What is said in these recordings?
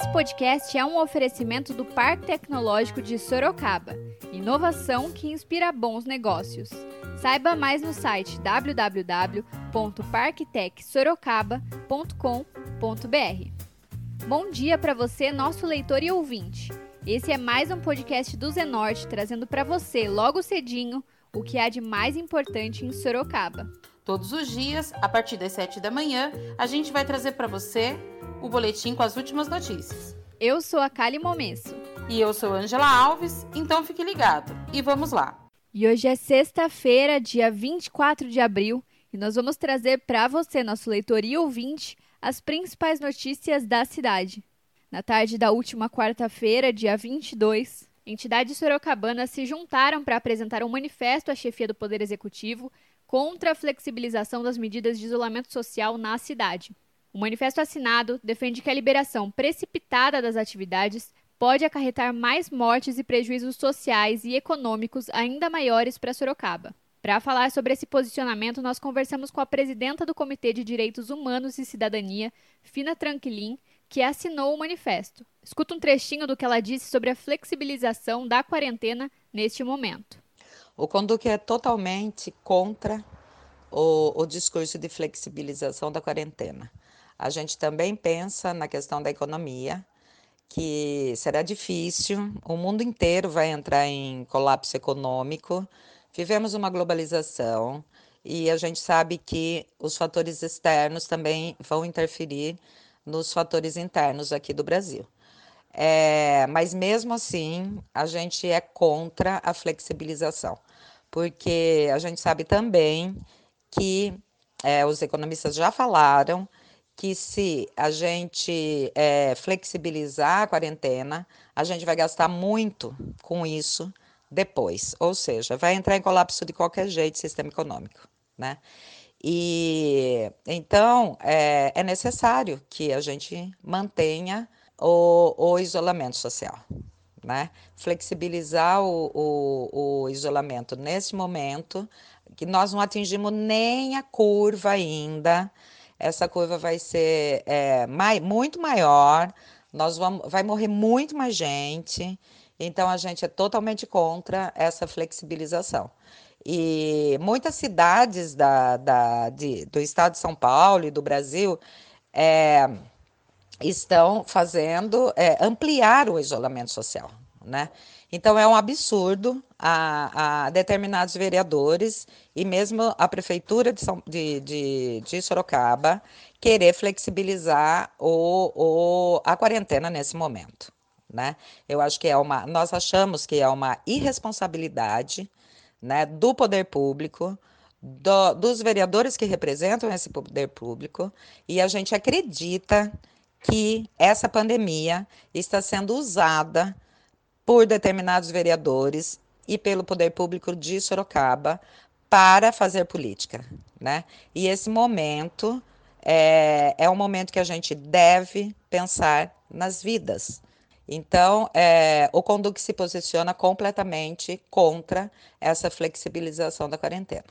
Esse podcast é um oferecimento do Parque Tecnológico de Sorocaba. Inovação que inspira bons negócios. Saiba mais no site www.parktecsorocaba.com.br. Bom dia para você, nosso leitor e ouvinte. Esse é mais um podcast do Zenorte, trazendo para você, logo cedinho, o que há de mais importante em Sorocaba. Todos os dias, a partir das 7 da manhã, a gente vai trazer para você o boletim com as últimas notícias. Eu sou a Kali Momesso. E eu sou Angela Alves, então fique ligado. E vamos lá. E hoje é sexta-feira, dia 24 de abril, e nós vamos trazer para você, nosso leitor e ouvinte, as principais notícias da cidade. Na tarde da última quarta-feira, dia 22, entidades sorocabanas se juntaram para apresentar um manifesto à chefia do Poder Executivo contra a flexibilização das medidas de isolamento social na cidade. O manifesto assinado defende que a liberação precipitada das atividades pode acarretar mais mortes e prejuízos sociais e econômicos ainda maiores para Sorocaba. Para falar sobre esse posicionamento, nós conversamos com a presidenta do Comitê de Direitos Humanos e Cidadania, Fina Tranquilin, que assinou o manifesto. Escuta um trechinho do que ela disse sobre a flexibilização da quarentena neste momento. O Conduque é totalmente contra o, o discurso de flexibilização da quarentena. A gente também pensa na questão da economia, que será difícil, o mundo inteiro vai entrar em colapso econômico. Vivemos uma globalização e a gente sabe que os fatores externos também vão interferir nos fatores internos aqui do Brasil. É, mas mesmo assim, a gente é contra a flexibilização, porque a gente sabe também que é, os economistas já falaram que se a gente é, flexibilizar a quarentena, a gente vai gastar muito com isso depois, ou seja, vai entrar em colapso de qualquer jeito o sistema econômico, né? E então é, é necessário que a gente mantenha o, o isolamento social, né? Flexibilizar o, o, o isolamento nesse momento, que nós não atingimos nem a curva ainda essa curva vai ser é, mai, muito maior, nós vamos, vai morrer muito mais gente, então a gente é totalmente contra essa flexibilização. E muitas cidades da, da, de, do estado de São Paulo e do Brasil é, estão fazendo é, ampliar o isolamento social, né? Então é um absurdo a, a determinados vereadores e mesmo a prefeitura de, São, de, de, de Sorocaba querer flexibilizar o, o, a quarentena nesse momento. Né? Eu acho que é uma, nós achamos que é uma irresponsabilidade né, do poder público, do, dos vereadores que representam esse poder público, e a gente acredita que essa pandemia está sendo usada por determinados vereadores e pelo poder público de Sorocaba para fazer política, né? E esse momento é, é um momento que a gente deve pensar nas vidas. Então, é, o Conduc se posiciona completamente contra essa flexibilização da quarentena.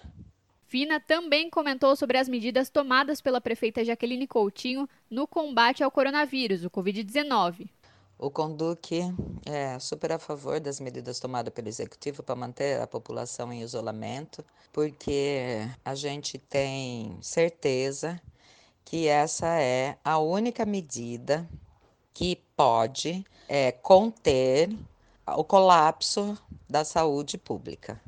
Fina também comentou sobre as medidas tomadas pela prefeita Jaqueline Coutinho no combate ao coronavírus, o Covid-19. O Conduc é super a favor das medidas tomadas pelo Executivo para manter a população em isolamento, porque a gente tem certeza que essa é a única medida que pode é, conter o colapso da saúde pública.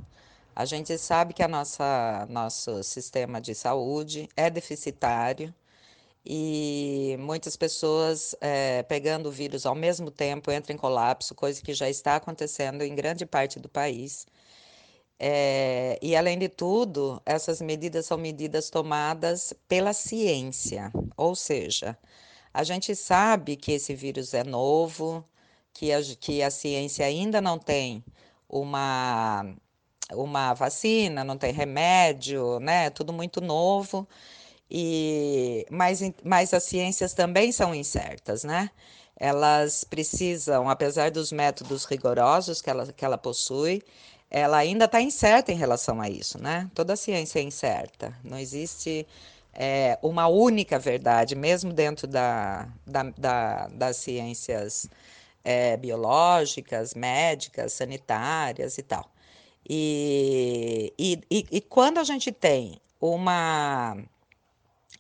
A gente sabe que a nossa nosso sistema de saúde é deficitário, e muitas pessoas é, pegando o vírus ao mesmo tempo entram em colapso, coisa que já está acontecendo em grande parte do país. É, e além de tudo, essas medidas são medidas tomadas pela ciência, ou seja, a gente sabe que esse vírus é novo, que a, que a ciência ainda não tem uma, uma vacina, não tem remédio, né? Tudo muito novo. E, mas, mas as ciências também são incertas, né? Elas precisam, apesar dos métodos rigorosos que ela, que ela possui, ela ainda está incerta em relação a isso, né? Toda ciência é incerta, não existe é, uma única verdade, mesmo dentro da, da, da das ciências é, biológicas, médicas, sanitárias e tal. E, e, e, e quando a gente tem uma,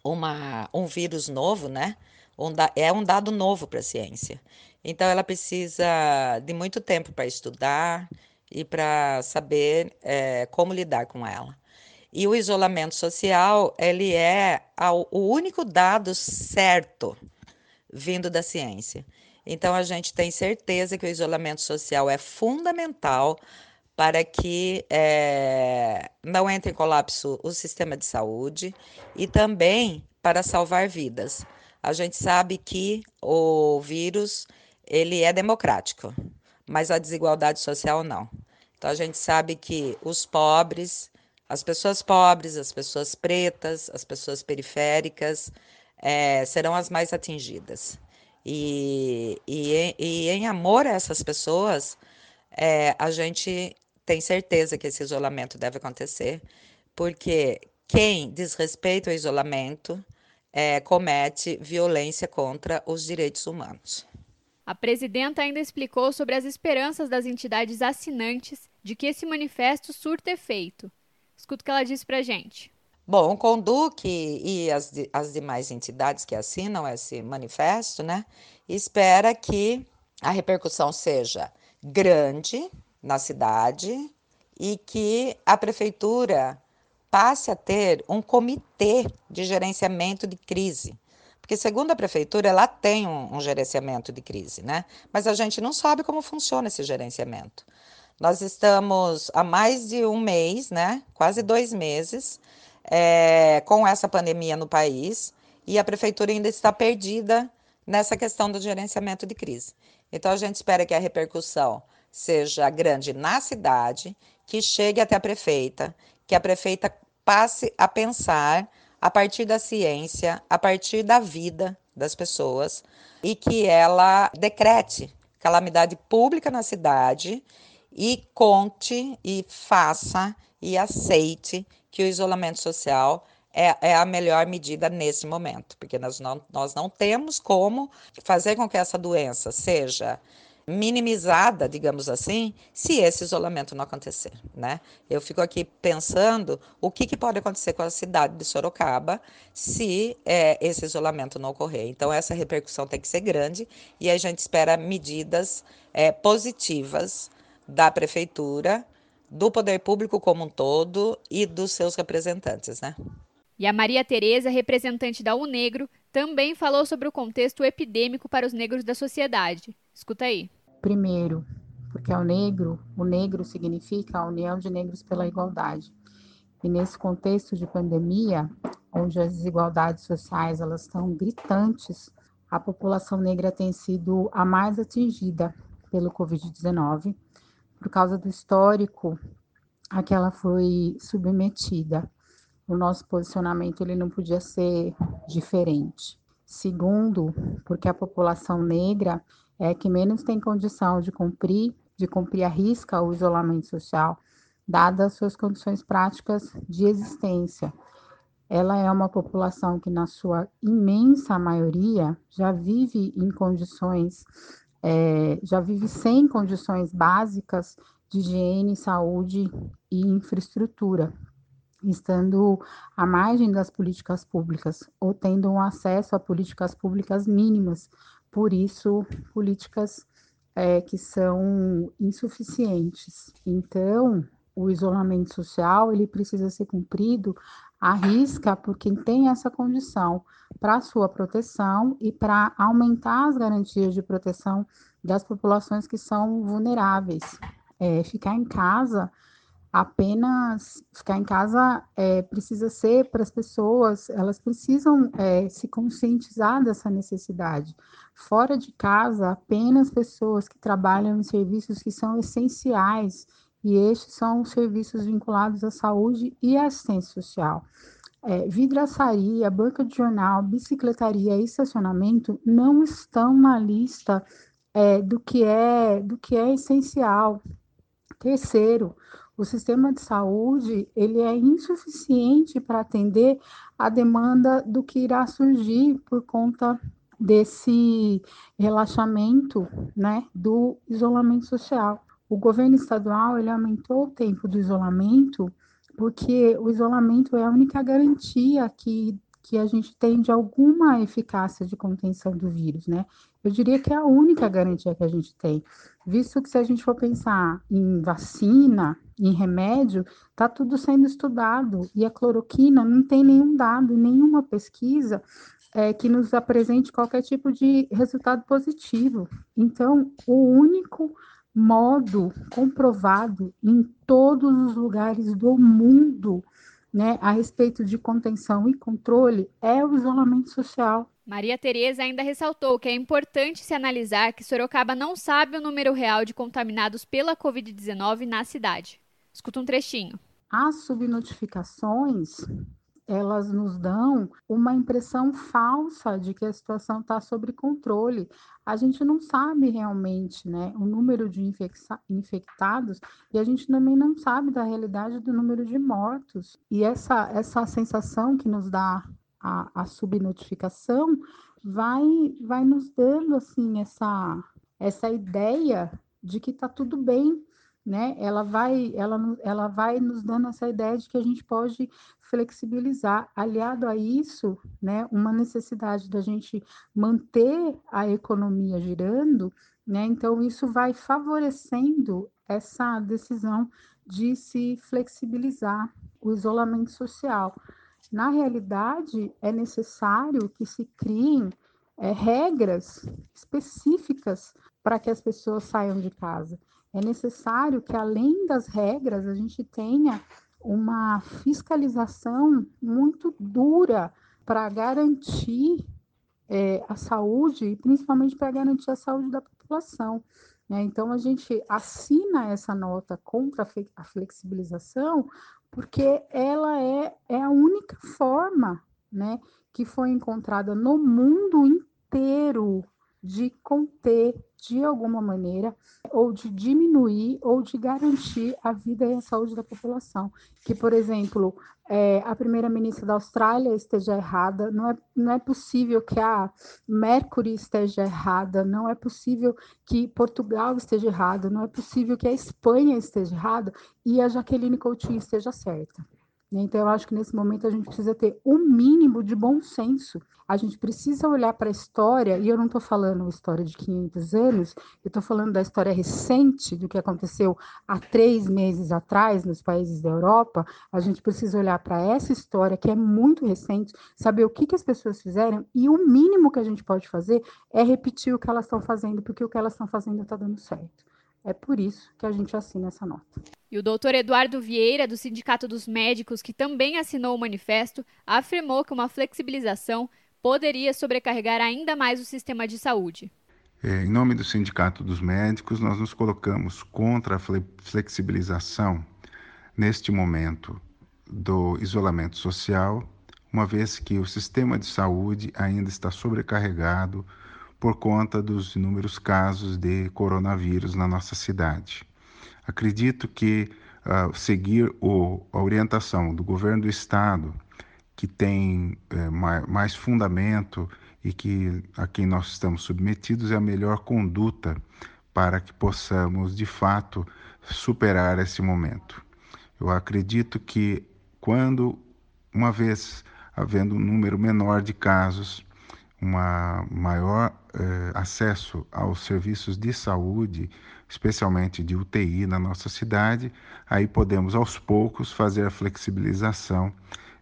uma, um vírus novo, né? É um dado novo para a ciência. Então, ela precisa de muito tempo para estudar e para saber é, como lidar com ela. E o isolamento social, ele é o único dado certo vindo da ciência. Então, a gente tem certeza que o isolamento social é fundamental para que é, não entre em colapso o sistema de saúde e também para salvar vidas. A gente sabe que o vírus ele é democrático, mas a desigualdade social não. Então a gente sabe que os pobres, as pessoas pobres, as pessoas pretas, as pessoas periféricas é, serão as mais atingidas. E, e, e, em amor a essas pessoas, é, a gente tem certeza que esse isolamento deve acontecer, porque quem desrespeita o isolamento é, comete violência contra os direitos humanos. A presidenta ainda explicou sobre as esperanças das entidades assinantes de que esse manifesto surta efeito. Escuta o que ela disse para gente. Bom, o Conduc e as, as demais entidades que assinam esse manifesto, né, espera que a repercussão seja grande, na cidade e que a prefeitura passe a ter um comitê de gerenciamento de crise. Porque, segundo a prefeitura, ela tem um, um, gerenciamento de crise, né? Mas a gente não sabe como funciona esse gerenciamento. Nós estamos há mais de um mês, né? Quase dois meses, é, com essa pandemia no país, e a prefeitura ainda está perdida nessa questão do gerenciamento de crise. Então, a gente espera que a repercussão seja grande na cidade, que chegue até a prefeita, que a prefeita passe a pensar a partir da ciência, a partir da vida das pessoas e que ela decrete calamidade pública na cidade e conte e faça e aceite que o isolamento social é, é, a melhor medida nesse momento, porque nós não, nós não temos como fazer com que essa doença seja minimizada, digamos assim, se esse isolamento não acontecer, né? Eu fico aqui pensando o que, que pode acontecer com a cidade de Sorocaba se é, esse isolamento não ocorrer. Então, essa repercussão tem que ser grande e a gente espera medidas é, positivas da prefeitura, do poder público como um todo e dos seus representantes, né? E a Maria Tereza, representante da UNEGRO, também falou sobre o contexto epidêmico para os negros da sociedade. Escuta aí. Primeiro, porque ao negro, o negro significa a união de negros pela igualdade. E nesse contexto de pandemia, onde as desigualdades sociais elas estão gritantes, a população negra tem sido a mais atingida pelo COVID-19 por causa do histórico a que ela foi submetida. O nosso posicionamento ele não podia ser diferente. Segundo, porque a população negra é que menos tem condição de cumprir, de cumprir a risca o isolamento social, dadas as suas condições práticas de existência. Ela é uma população que, na sua imensa maioria, já vive em condições, é, já vive sem condições básicas de higiene, saúde e infraestrutura, estando à margem das políticas públicas ou tendo um acesso a políticas públicas mínimas, por isso, políticas é, que são insuficientes. Então, o isolamento social ele precisa ser cumprido à risca por quem tem essa condição para sua proteção e para aumentar as garantias de proteção das populações que são vulneráveis. É, ficar em casa apenas ficar em casa é, precisa ser para as pessoas, elas precisam é, se conscientizar dessa necessidade. Fora de casa, apenas pessoas que trabalham em serviços que são essenciais, e estes são os serviços vinculados à saúde e à assistência social. É, vidraçaria, banca de jornal, bicicletaria e estacionamento não estão na lista é, do que é do que é essencial. Terceiro, o sistema de saúde ele é insuficiente para atender a demanda do que irá surgir por conta desse relaxamento, né, do isolamento social. O governo estadual ele aumentou o tempo do isolamento porque o isolamento é a única garantia que que a gente tem de alguma eficácia de contenção do vírus, né? Eu diria que é a única garantia que a gente tem, visto que se a gente for pensar em vacina, em remédio, está tudo sendo estudado e a cloroquina não tem nenhum dado, nenhuma pesquisa é, que nos apresente qualquer tipo de resultado positivo. Então, o único modo comprovado em todos os lugares do mundo né, a respeito de contenção e controle é o isolamento social. Maria Tereza ainda ressaltou que é importante se analisar que Sorocaba não sabe o número real de contaminados pela Covid-19 na cidade. Escuta um trechinho. As subnotificações elas nos dão uma impressão falsa de que a situação está sob controle. A gente não sabe realmente né, o número de infectados e a gente também não sabe da realidade do número de mortos. E essa, essa sensação que nos dá a, a subnotificação vai, vai nos dando assim essa, essa ideia de que está tudo bem, né? Ela vai, ela, ela vai nos dando essa ideia de que a gente pode flexibilizar. Aliado a isso, né, uma necessidade da gente manter a economia girando, né? Então isso vai favorecendo essa decisão de se flexibilizar o isolamento social. Na realidade, é necessário que se criem é, regras específicas para que as pessoas saiam de casa é necessário que, além das regras, a gente tenha uma fiscalização muito dura para garantir é, a saúde e principalmente para garantir a saúde da população. Né? Então, a gente assina essa nota contra a flexibilização porque ela é, é a única forma né, que foi encontrada no mundo inteiro de conter de alguma maneira, ou de diminuir, ou de garantir a vida e a saúde da população. Que, por exemplo, é, a primeira-ministra da Austrália esteja errada, não é, não é possível que a Mercury esteja errada, não é possível que Portugal esteja errado, não é possível que a Espanha esteja errada e a Jaqueline Coutinho esteja certa. Né? Então, eu acho que nesse momento a gente precisa ter um mínimo de bom senso. A gente precisa olhar para a história, e eu não estou falando história de 500 anos, eu estou falando da história recente, do que aconteceu há três meses atrás nos países da Europa. A gente precisa olhar para essa história, que é muito recente, saber o que, que as pessoas fizeram, e o mínimo que a gente pode fazer é repetir o que elas estão fazendo, porque o que elas estão fazendo está dando certo. É por isso que a gente assina essa nota. E o doutor Eduardo Vieira, do Sindicato dos Médicos, que também assinou o manifesto, afirmou que uma flexibilização poderia sobrecarregar ainda mais o sistema de saúde. É, em nome do Sindicato dos Médicos, nós nos colocamos contra a flexibilização neste momento do isolamento social, uma vez que o sistema de saúde ainda está sobrecarregado por conta dos inúmeros casos de coronavírus na nossa cidade. Acredito que uh, seguir o, a orientação do governo do estado, que tem uh, mais, mais fundamento e que a quem nós estamos submetidos é a melhor conduta para que possamos de fato superar esse momento. Eu acredito que quando uma vez havendo um número menor de casos, uma maior eh, acesso aos serviços de saúde, especialmente de UTI na nossa cidade, aí podemos aos poucos fazer a flexibilização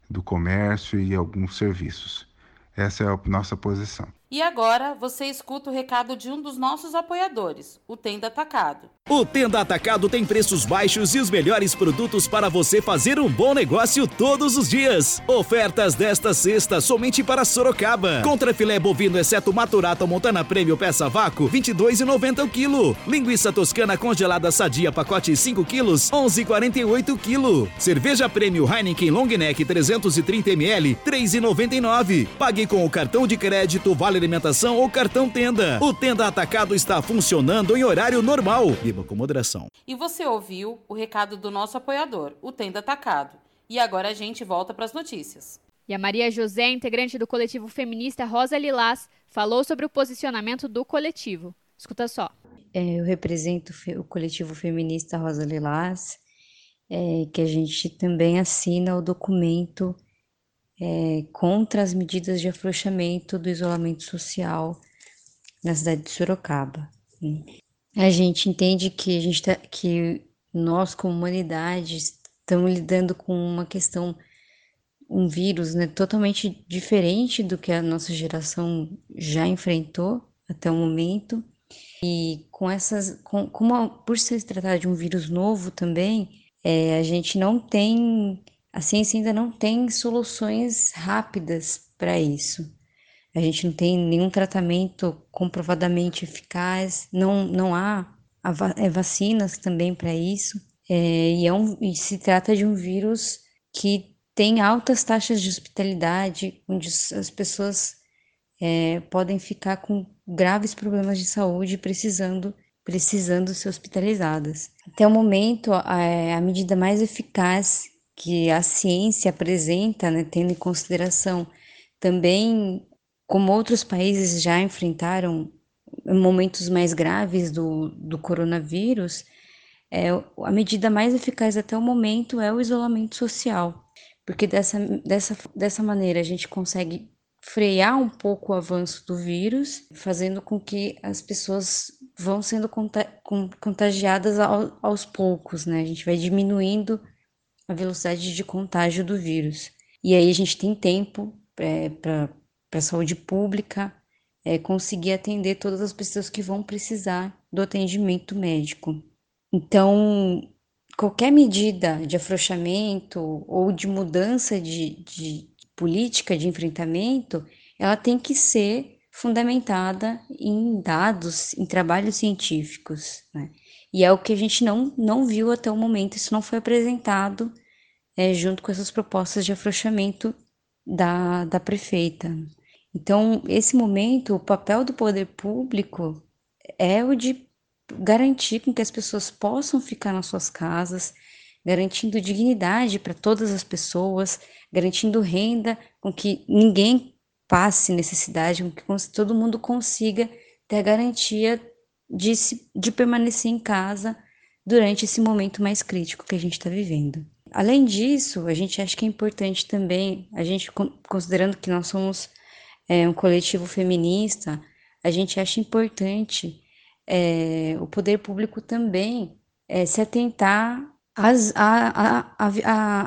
do comércio e alguns serviços. Essa é a nossa posição. E agora você escuta o recado de um dos nossos apoiadores, o Tenda Atacado. O Tenda Atacado tem preços baixos e os melhores produtos para você fazer um bom negócio todos os dias. Ofertas desta sexta somente para Sorocaba. Contra filé bovino exceto maturato Montana Prêmio peça vácuo, 22,90 o quilo. Linguiça toscana congelada sadia pacote 5 quilos, 11,48 o quilo. Cerveja Prêmio Heineken Long Neck 330 ml, 3,99. Pague com o cartão de crédito Vale Vale Alimentação ou cartão Tenda. O Tenda Atacado está funcionando em horário normal. Viva com moderação. E você ouviu o recado do nosso apoiador, o Tenda Atacado. E agora a gente volta para as notícias. E a Maria José, integrante do coletivo feminista Rosa Lilás, falou sobre o posicionamento do coletivo. Escuta só. É, eu represento o coletivo feminista Rosa Lilás, é, que a gente também assina o documento é, contra as medidas de afrouxamento do isolamento social na cidade de Sorocaba. A gente entende que a gente tá, que nós como humanidade estamos lidando com uma questão um vírus né, totalmente diferente do que a nossa geração já enfrentou até o momento. E com essas, com, como por se tratar de um vírus novo também, é, a gente não tem, a ciência ainda não tem soluções rápidas para isso. A gente não tem nenhum tratamento comprovadamente eficaz, não, não há é, vacinas também para isso. É, e, é um, e se trata de um vírus que tem altas taxas de hospitalidade, onde as pessoas é, podem ficar com graves problemas de saúde precisando precisando ser hospitalizadas. Até o momento, a, a medida mais eficaz que a ciência apresenta, né, tendo em consideração também como outros países já enfrentaram momentos mais graves do, do coronavírus, é, a medida mais eficaz até o momento é o isolamento social porque dessa, dessa, dessa maneira a gente consegue frear um pouco o avanço do vírus, fazendo com que as pessoas vão sendo contagiadas aos poucos, né? A gente vai diminuindo a velocidade de contágio do vírus. E aí a gente tem tempo é, para a saúde pública é, conseguir atender todas as pessoas que vão precisar do atendimento médico. Então, qualquer medida de afrouxamento ou de mudança de, de política de enfrentamento, ela tem que ser fundamentada em dados, em trabalhos científicos. Né? E é o que a gente não, não viu até o momento, isso não foi apresentado é, junto com essas propostas de afrouxamento da, da prefeita. Então, esse momento, o papel do poder público é o de garantir com que as pessoas possam ficar nas suas casas, garantindo dignidade para todas as pessoas, garantindo renda, com que ninguém passe necessidade, com que todo mundo consiga ter a garantia de, de permanecer em casa durante esse momento mais crítico que a gente está vivendo. Além disso, a gente acha que é importante também, a gente considerando que nós somos é, um coletivo feminista, a gente acha importante é, o poder público também é, se atentar às,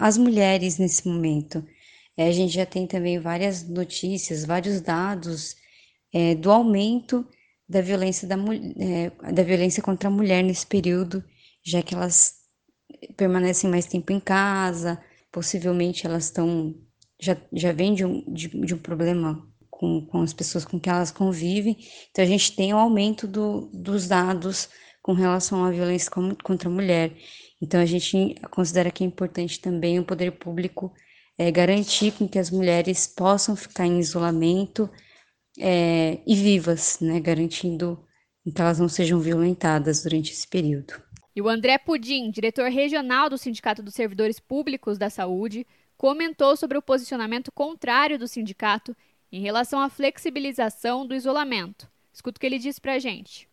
às mulheres nesse momento. É, a gente já tem também várias notícias, vários dados é, do aumento da violência, da, é, da violência contra a mulher nesse período, já que elas permanecem mais tempo em casa, possivelmente elas estão já, já vêm de um, de, de um problema com, com as pessoas com que elas convivem. Então, a gente tem o um aumento do, dos dados com relação à violência contra a mulher. Então, a gente considera que é importante também o poder público é, garantir com que as mulheres possam ficar em isolamento é, e vivas, né, garantindo que elas não sejam violentadas durante esse período. E o André Pudim, diretor regional do Sindicato dos Servidores Públicos da Saúde, comentou sobre o posicionamento contrário do sindicato em relação à flexibilização do isolamento. Escuta o que ele disse para a gente.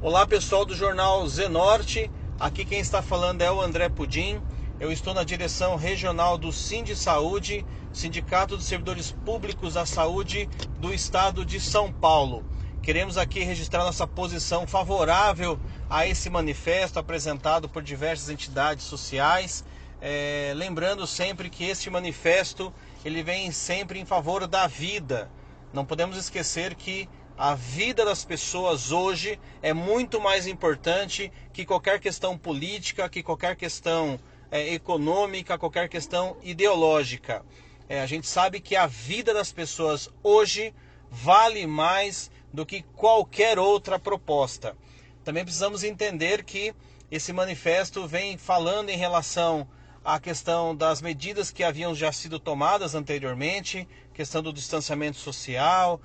Olá pessoal do jornal Zenorte, aqui quem está falando é o André Pudim. Eu estou na direção regional do Sind Saúde, Sindicato dos Servidores Públicos da Saúde do Estado de São Paulo. Queremos aqui registrar nossa posição favorável a esse manifesto apresentado por diversas entidades sociais. É, lembrando sempre que este manifesto ele vem sempre em favor da vida. Não podemos esquecer que a vida das pessoas hoje é muito mais importante que qualquer questão política, que qualquer questão é, econômica, qualquer questão ideológica. É, a gente sabe que a vida das pessoas hoje vale mais do que qualquer outra proposta. Também precisamos entender que esse manifesto vem falando em relação a questão das medidas que haviam já sido tomadas anteriormente, questão do distanciamento social,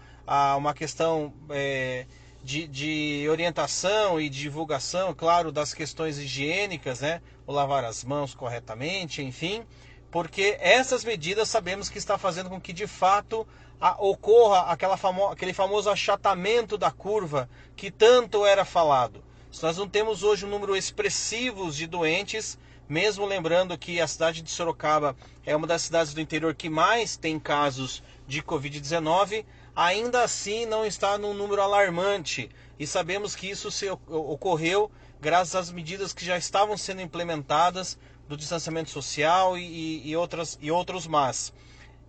uma questão é, de, de, orientação e divulgação, claro, das questões higiênicas, né? O lavar as mãos corretamente, enfim, porque essas medidas sabemos que está fazendo com que de fato a, ocorra aquela famo, aquele famoso achatamento da curva que tanto era falado. Se nós não temos hoje um número expressivo de doentes, mesmo lembrando que a cidade de Sorocaba é uma das cidades do interior que mais tem casos de Covid-19, ainda assim não está num número alarmante. E sabemos que isso se ocorreu graças às medidas que já estavam sendo implementadas do distanciamento social e, e, outras, e outros mais.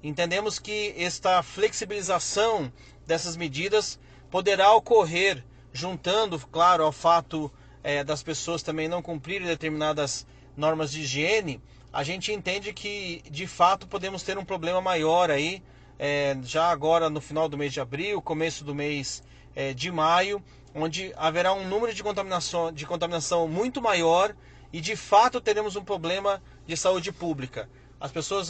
Entendemos que esta flexibilização dessas medidas poderá ocorrer juntando, claro, ao fato é, das pessoas também não cumprirem determinadas normas de higiene, a gente entende que de fato podemos ter um problema maior aí, é, já agora no final do mês de abril, começo do mês é, de maio, onde haverá um número de contaminação, de contaminação muito maior e de fato teremos um problema de saúde pública. As pessoas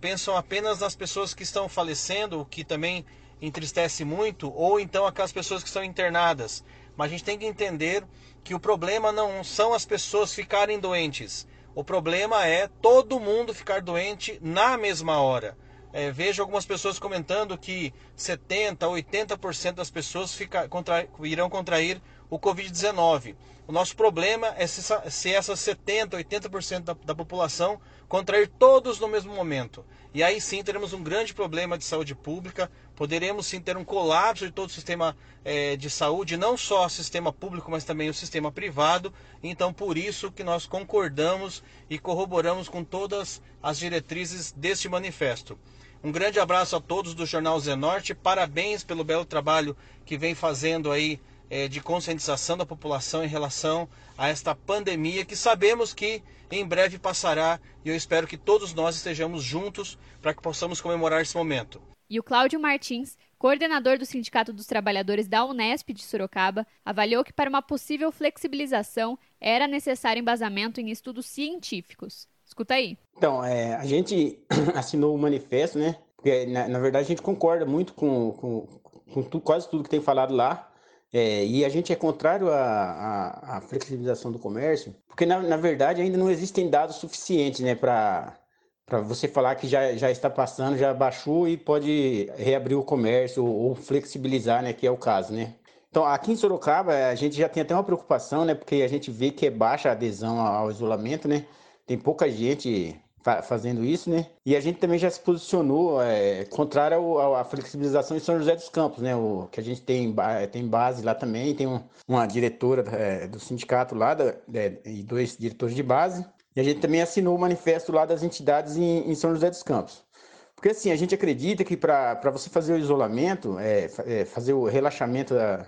pensam apenas nas pessoas que estão falecendo, o que também entristece muito, ou então aquelas pessoas que estão internadas. Mas a gente tem que entender que o problema não são as pessoas ficarem doentes. O problema é todo mundo ficar doente na mesma hora. É, vejo algumas pessoas comentando que 70%, 80% das pessoas fica, contra, irão contrair o Covid-19. O nosso problema é se, se essas 70%, 80% da, da população contrair todos no mesmo momento. E aí sim teremos um grande problema de saúde pública, poderemos sim ter um colapso de todo o sistema é, de saúde, não só o sistema público, mas também o sistema privado. Então, por isso que nós concordamos e corroboramos com todas as diretrizes deste manifesto. Um grande abraço a todos do Jornal Zenorte, parabéns pelo belo trabalho que vem fazendo aí é, de conscientização da população em relação a esta pandemia que sabemos que em breve passará e eu espero que todos nós estejamos juntos para que possamos comemorar esse momento. E o Cláudio Martins, coordenador do Sindicato dos Trabalhadores da Unesp de Sorocaba, avaliou que para uma possível flexibilização era necessário embasamento em estudos científicos. Escuta aí. Então, é, a gente assinou o manifesto, né? Porque, na, na, verdade, a gente concorda muito com, com, com tu, quase tudo que tem falado lá. É, e a gente é contrário à flexibilização do comércio, porque na, na, verdade ainda não existem dados suficientes né, para você falar que já, já está passando, já baixou e pode reabrir o comércio ou, ou flexibilizar, né, que é o caso. Né? Então, aqui em Sorocaba, a gente já tem até uma preocupação, né, porque a gente vê que é baixa a adesão ao isolamento, né? Tem pouca gente fazendo isso, né? E a gente também já se posicionou é, contrário à flexibilização em São José dos Campos, né? O, que a gente tem, tem base lá também, tem um, uma diretora é, do sindicato lá da, é, e dois diretores de base. E a gente também assinou o manifesto lá das entidades em, em São José dos Campos. Porque assim, a gente acredita que para você fazer o isolamento, é, é, fazer o relaxamento, da,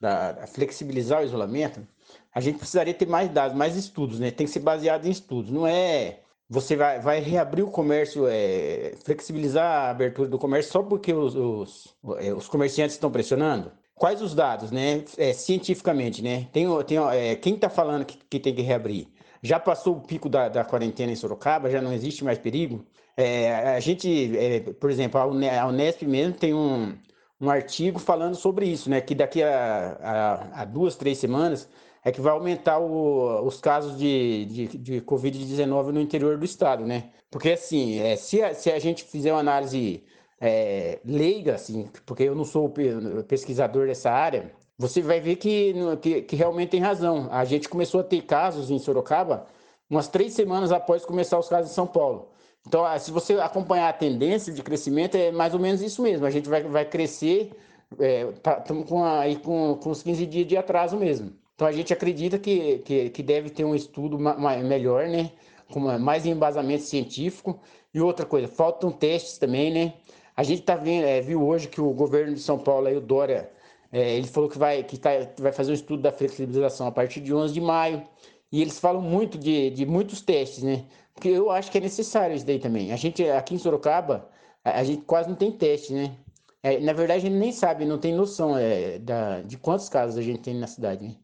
da, flexibilizar o isolamento, a gente precisaria ter mais dados, mais estudos, né? Tem que ser baseado em estudos. Não é você vai, vai reabrir o comércio, é, flexibilizar a abertura do comércio só porque os, os, é, os comerciantes estão pressionando? Quais os dados, né? É, cientificamente, né? Tem, tem, é, quem está falando que, que, tem que reabrir? Já passou o pico da, da, quarentena em Sorocaba? Já não existe mais perigo? É, a gente, é, por exemplo, a Unesp mesmo tem um, um artigo falando sobre isso, né? Que daqui a, a, a duas, três semanas é que vai aumentar o, os casos de, de, de Covid-19 no interior do estado, né? Porque, assim, é, se, a, se a gente fizer uma análise é, leiga, assim, porque eu não sou pesquisador dessa área, você vai ver que, que, que, realmente tem razão. A gente começou a ter casos em Sorocaba umas três semanas após começar os casos em São Paulo. Então, se você acompanhar a tendência de crescimento, é mais ou menos isso mesmo. A gente vai, vai crescer, é, tá, com, aí com, com uns 15 dias de atraso mesmo. Então a gente acredita que, que, que deve ter um estudo melhor, né? Com mais embasamento científico. E outra coisa, faltam testes também, né? A gente tá vendo, é, viu hoje que o governo de São Paulo, aí, o Dória, é, ele falou que vai, que tá, vai fazer um estudo da flexibilização a partir de 11 de maio. E eles falam muito de, de muitos testes, né? Porque eu acho que é necessário isso daí também. A gente, aqui em Sorocaba, a, a gente quase não tem teste, né? É, na verdade, a gente nem sabe, não tem noção é, da, de quantos casos a gente tem na cidade, né?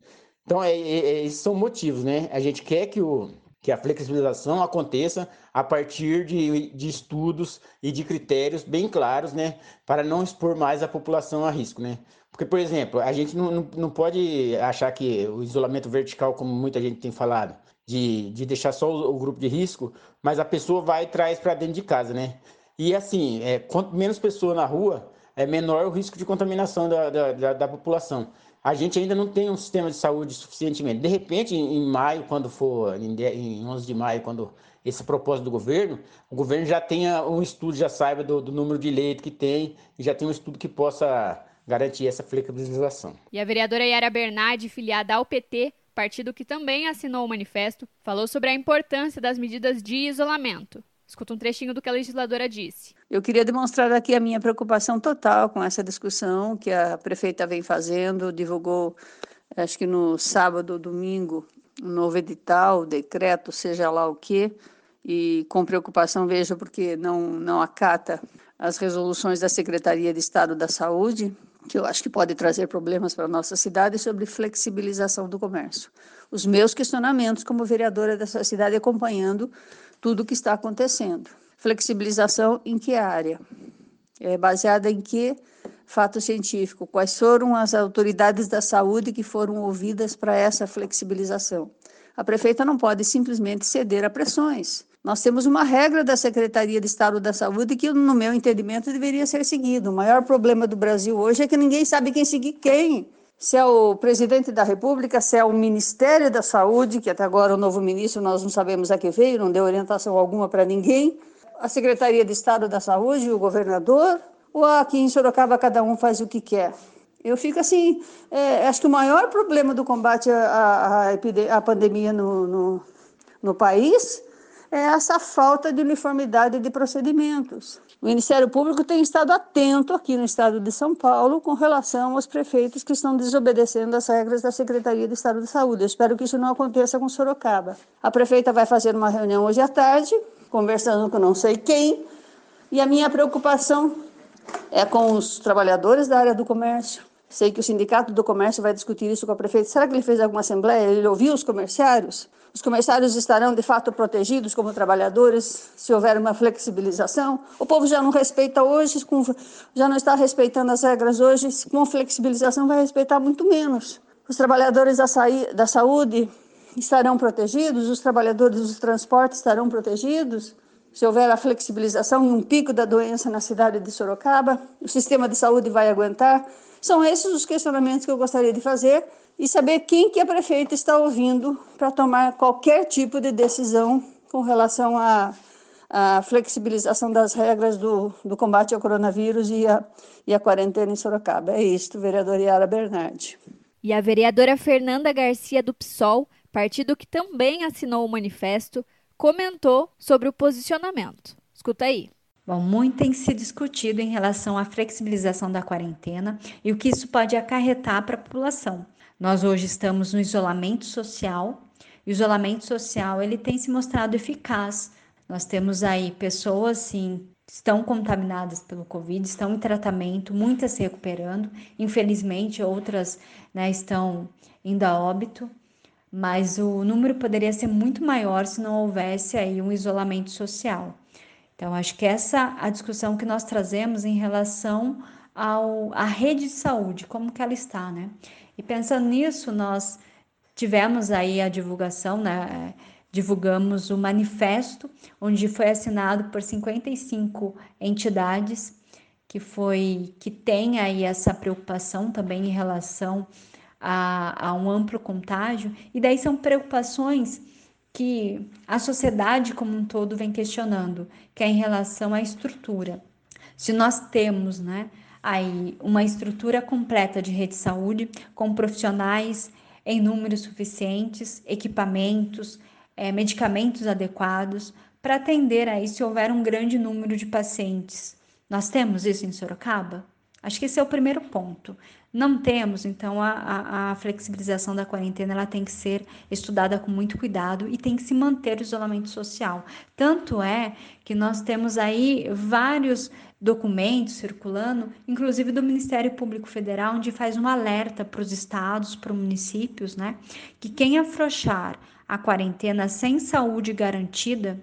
Então, é, é, é, esses são motivos, né? A gente quer que o, que a flexibilização aconteça a partir de, de estudos e de critérios bem claros, né, para não expor mais a população a risco, né. Porque, por exemplo, a gente não, não, não pode achar que o isolamento vertical, como muita gente tem falado, de, de deixar só o, o grupo de risco, mas a pessoa vai e traz para dentro de casa, né? E assim, é, quanto menos pessoa na rua, é menor o risco de contaminação da, da, da, da população a gente ainda não tem um sistema de saúde suficientemente. De repente, em, maio, quando for, em, em 11 de maio, quando esse propósito do governo, o governo já tenha um estudo, já saiba do, do número de leitos que tem, e já tem um estudo que possa garantir essa flexibilização. E a vereadora Yara Bernardi, filiada ao PT, partido que também assinou o manifesto, falou sobre a importância das medidas de isolamento. Escuta um trechinho do que a legisladora disse. Eu queria demonstrar aqui a minha preocupação total com essa discussão que a prefeita vem fazendo, divulgou, acho que no sábado ou domingo, um novo edital, decreto, seja lá o que, e com preocupação vejo porque não, não acata as resoluções da Secretaria de Estado da Saúde, que eu acho que pode trazer problemas para a nossa cidade, sobre flexibilização do comércio. Os meus questionamentos como vereadora dessa cidade acompanhando tudo o que está acontecendo. Flexibilização em que área? É baseada em que fato científico? Quais foram as autoridades da saúde que foram ouvidas para essa flexibilização? A prefeita não pode simplesmente ceder a pressões. Nós temos uma regra da Secretaria de Estado da Saúde que, no meu entendimento, deveria ser seguido. O maior problema do Brasil hoje é que ninguém sabe quem seguir quem se é o presidente da República, se é o Ministério da Saúde, que até agora o novo ministro nós não sabemos a que veio, não deu orientação alguma para ninguém, a Secretaria de Estado da Saúde, o governador, ou aqui em Sorocaba cada um faz o que quer. Eu fico assim, é, acho que o maior problema do combate à, à, à pandemia no, no, no país é essa falta de uniformidade de procedimentos. O Ministério Público tem estado atento aqui no estado de São Paulo com relação aos prefeitos que estão desobedecendo as regras da Secretaria de Estado de Saúde. Eu espero que isso não aconteça com Sorocaba. A prefeita vai fazer uma reunião hoje à tarde, conversando com não sei quem, e a minha preocupação é com os trabalhadores da área do comércio. Sei que o Sindicato do Comércio vai discutir isso com a prefeita. Será que ele fez alguma assembleia? Ele ouviu os comerciários? Os comerciários estarão de fato protegidos como trabalhadores se houver uma flexibilização? O povo já não respeita hoje, já não está respeitando as regras hoje, com flexibilização vai respeitar muito menos. Os trabalhadores da, da saúde estarão protegidos, os trabalhadores dos transportes estarão protegidos? Se houver a flexibilização e um pico da doença na cidade de Sorocaba, o sistema de saúde vai aguentar? São esses os questionamentos que eu gostaria de fazer e saber quem que a prefeita está ouvindo para tomar qualquer tipo de decisão com relação à, à flexibilização das regras do, do, combate ao coronavírus e a, e a quarentena em Sorocaba. É isto, vereadora Yara Bernardi. E a vereadora Fernanda Garcia do PSOL, partido que também assinou o manifesto, comentou sobre o posicionamento. Escuta aí. Bom, muito tem se discutido em relação à flexibilização da quarentena e o que isso pode acarretar para a população. Nós hoje estamos no isolamento social. E o isolamento social ele tem se mostrado eficaz. Nós temos aí pessoas sim estão contaminadas pelo Covid, estão em tratamento, muitas se recuperando. Infelizmente, outras né, estão indo a óbito, mas o número poderia ser muito maior se não houvesse aí um isolamento social. Então, acho que essa a discussão que nós trazemos em relação ao, à rede de saúde, como que ela está, né? E pensando nisso, nós tivemos aí a divulgação, né? Divulgamos o manifesto, onde foi assinado por 55 entidades que foi que tem aí essa preocupação também em relação a, a um amplo contágio, e daí são preocupações que a sociedade como um todo vem questionando, que é em relação à estrutura. Se nós temos, né, aí uma estrutura completa de rede de saúde com profissionais em números suficientes, equipamentos, é, medicamentos adequados para atender aí se houver um grande número de pacientes. Nós temos isso em Sorocaba? Acho que esse é o primeiro ponto. Não temos, então a, a, a, flexibilização da quarentena ela tem que ser estudada com muito cuidado e tem que se manter o isolamento social. Tanto é que nós temos aí vários documentos circulando, inclusive do Ministério Público Federal, onde faz um alerta para os estados, para os municípios, né, que quem afrouxar a quarentena sem saúde garantida,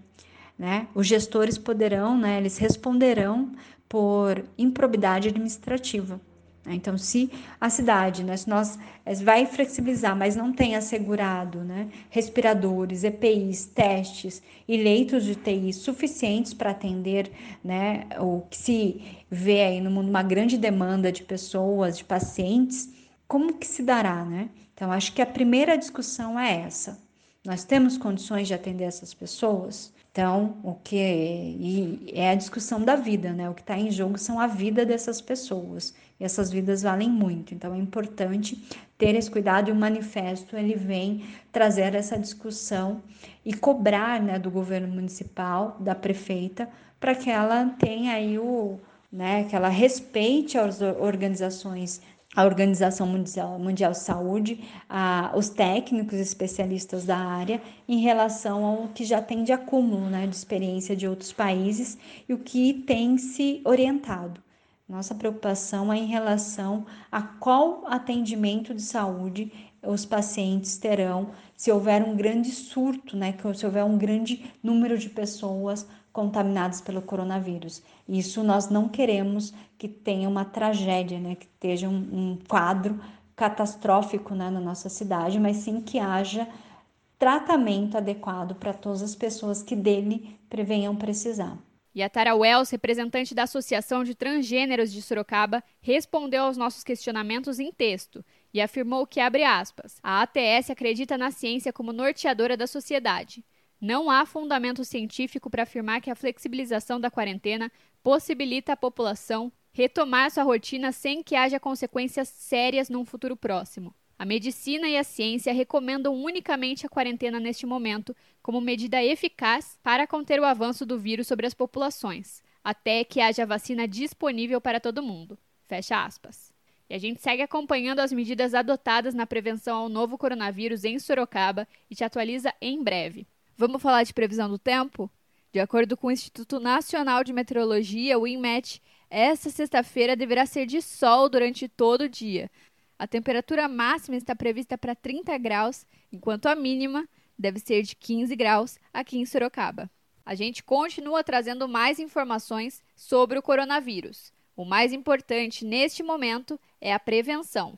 né, os gestores poderão, né, eles responderão por improbidade administrativa. Né? Então, se a cidade, né, se nós eh, vai flexibilizar, mas não tem assegurado né, respiradores, EPIs, testes e leitos de TI suficientes para atender né, o que se vê aí no mundo uma grande demanda de pessoas, de pacientes, como que se dará, né? Então, acho que a primeira discussão é essa. Nós temos condições de atender essas pessoas? Então, o que é a discussão da vida, né? O que está em jogo são a vida dessas pessoas. E essas vidas valem muito. Então, é importante ter esse cuidado e o manifesto ele vem trazer essa discussão e cobrar, né, do governo municipal, da prefeita, para que ela tenha aí o, né, que ela respeite as organizações a Organização Mundial, Mundial de Saúde, a, os técnicos especialistas da área, em relação ao que já tem de acúmulo né, de experiência de outros países e o que tem se orientado. Nossa preocupação é em relação a qual atendimento de saúde os pacientes terão se houver um grande surto, né, se houver um grande número de pessoas contaminadas pelo coronavírus. Isso nós não queremos que tenha uma tragédia, né, que esteja um, um quadro catastrófico né, na nossa cidade, mas sim que haja tratamento adequado para todas as pessoas que dele prevenham precisar. E a Tara Wells, representante da Associação de Transgêneros de Sorocaba, respondeu aos nossos questionamentos em texto e afirmou que, abre aspas, a ATS acredita na ciência como norteadora da sociedade. Não há fundamento científico para afirmar que a flexibilização da quarentena possibilita a população retomar sua rotina sem que haja consequências sérias num futuro próximo. A medicina e a ciência recomendam unicamente a quarentena neste momento como medida eficaz para conter o avanço do vírus sobre as populações, até que haja vacina disponível para todo mundo. Fecha aspas. E a gente segue acompanhando as medidas adotadas na prevenção ao novo coronavírus em Sorocaba e te atualiza em breve. Vamos falar de previsão do tempo? De acordo com o Instituto Nacional de Meteorologia, o INMET, esta sexta-feira deverá ser de sol durante todo o dia. A temperatura máxima está prevista para 30 graus, enquanto a mínima deve ser de 15 graus aqui em Sorocaba. A gente continua trazendo mais informações sobre o coronavírus. O mais importante neste momento é a prevenção.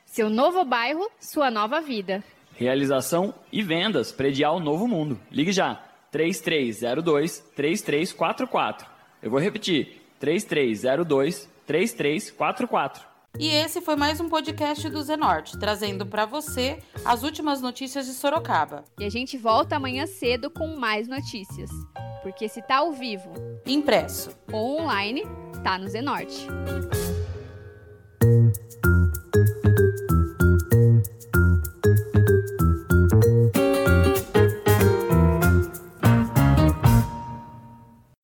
Seu novo bairro, sua nova vida. Realização e vendas Predial Novo Mundo. Ligue já. 3302 3344. Eu vou repetir. 3302 3344. E esse foi mais um podcast do Zenorte, trazendo para você as últimas notícias de Sorocaba. E a gente volta amanhã cedo com mais notícias. Porque se tá ao vivo, impresso ou online, tá no Zenorte.